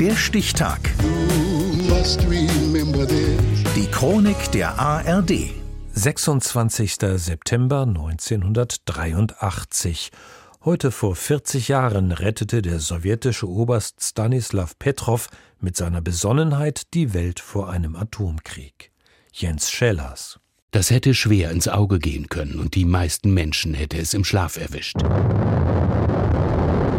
Der Stichtag. Die Chronik der ARD. 26. September 1983. Heute vor 40 Jahren rettete der sowjetische Oberst Stanislav Petrov mit seiner Besonnenheit die Welt vor einem Atomkrieg. Jens Schellers. Das hätte schwer ins Auge gehen können und die meisten Menschen hätte es im Schlaf erwischt.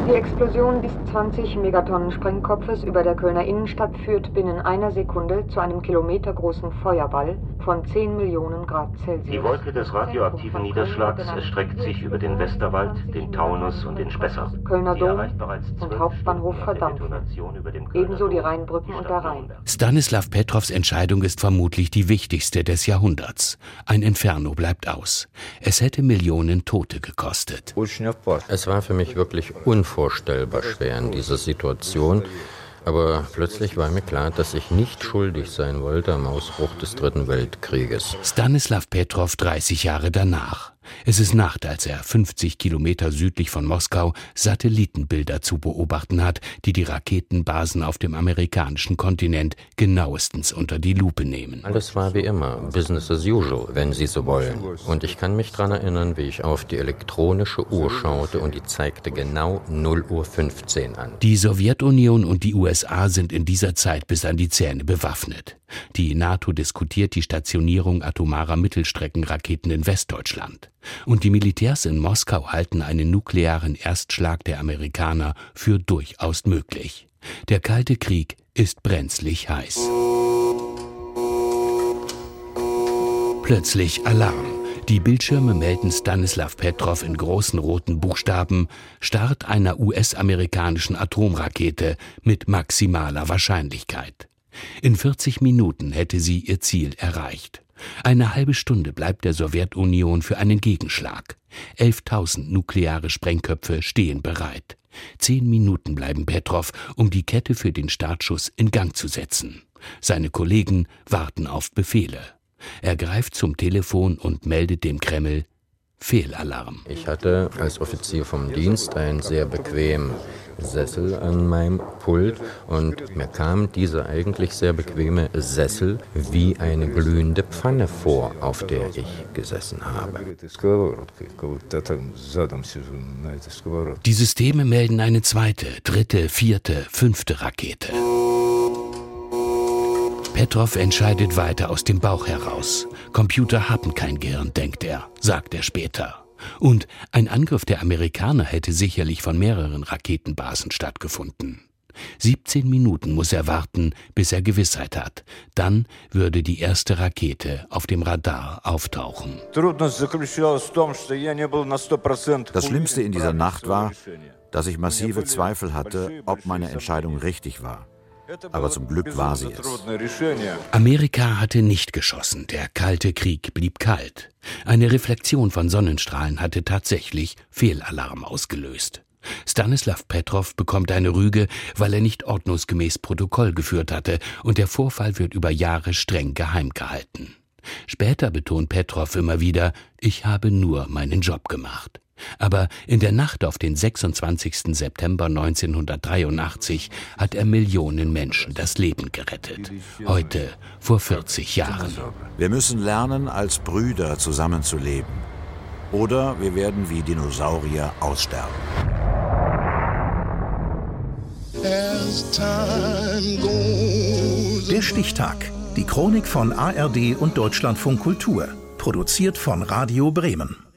Die Explosion des 20 Megatonnen Sprengkopfes über der Kölner Innenstadt führt binnen einer Sekunde zu einem kilometergroßen Feuerball von 10 Millionen Grad Celsius. Die Wolke des radioaktiven Niederschlags erstreckt sich über den Westerwald, den Taunus und den Spessart. Kölner Dom und Hauptbahnhof verdampfen. Ebenso die Rheinbrücken und der Rhein. Stanislav Petrovs Entscheidung ist vermutlich die wichtigste des Jahrhunderts. Ein Inferno bleibt aus. Es hätte Millionen Tote gekostet. Es war für mich wirklich unvorstellbar schwer in dieser Situation. Aber plötzlich war mir klar, dass ich nicht schuldig sein wollte am Ausbruch des Dritten Weltkrieges. Stanislav Petrov 30 Jahre danach. Es ist Nacht, als er 50 Kilometer südlich von Moskau Satellitenbilder zu beobachten hat, die die Raketenbasen auf dem amerikanischen Kontinent genauestens unter die Lupe nehmen. Alles war wie immer, Business as usual, wenn Sie so wollen. Und ich kann mich daran erinnern, wie ich auf die elektronische Uhr schaute und die zeigte genau 0 Uhr 15 an. Die Sowjetunion und die USA sind in dieser Zeit bis an die Zähne bewaffnet. Die NATO diskutiert die Stationierung atomarer Mittelstreckenraketen in Westdeutschland. Und die Militärs in Moskau halten einen nuklearen Erstschlag der Amerikaner für durchaus möglich. Der Kalte Krieg ist brenzlig heiß. Plötzlich Alarm. Die Bildschirme melden Stanislav Petrov in großen roten Buchstaben Start einer US-amerikanischen Atomrakete mit maximaler Wahrscheinlichkeit. In 40 Minuten hätte sie ihr Ziel erreicht. Eine halbe Stunde bleibt der Sowjetunion für einen Gegenschlag. 11.000 nukleare Sprengköpfe stehen bereit. Zehn Minuten bleiben Petrov, um die Kette für den Startschuss in Gang zu setzen. Seine Kollegen warten auf Befehle. Er greift zum Telefon und meldet dem Kreml Fehlalarm. Ich hatte als Offizier vom Dienst einen sehr bequemen Sessel an meinem Pult und mir kam dieser eigentlich sehr bequeme Sessel wie eine glühende Pfanne vor, auf der ich gesessen habe. Die Systeme melden eine zweite, dritte, vierte, fünfte Rakete. Petrov entscheidet weiter aus dem Bauch heraus. Computer haben kein Gehirn, denkt er, sagt er später. Und ein Angriff der Amerikaner hätte sicherlich von mehreren Raketenbasen stattgefunden. 17 Minuten muss er warten, bis er Gewissheit hat. Dann würde die erste Rakete auf dem Radar auftauchen. Das Schlimmste in dieser Nacht war, dass ich massive Zweifel hatte, ob meine Entscheidung richtig war. Aber zum Glück war sie es. Amerika hatte nicht geschossen, der Kalte Krieg blieb kalt. Eine Reflexion von Sonnenstrahlen hatte tatsächlich Fehlalarm ausgelöst. Stanislav Petrov bekommt eine Rüge, weil er nicht ordnungsgemäß Protokoll geführt hatte, und der Vorfall wird über Jahre streng geheim gehalten. Später betont Petrov immer wieder, ich habe nur meinen Job gemacht. Aber in der Nacht auf den 26. September 1983 hat er Millionen Menschen das Leben gerettet. Heute, vor 40 Jahren. Wir müssen lernen, als Brüder zusammenzuleben. Oder wir werden wie Dinosaurier aussterben. Der Stichtag. Die Chronik von ARD und Deutschlandfunk Kultur. Produziert von Radio Bremen.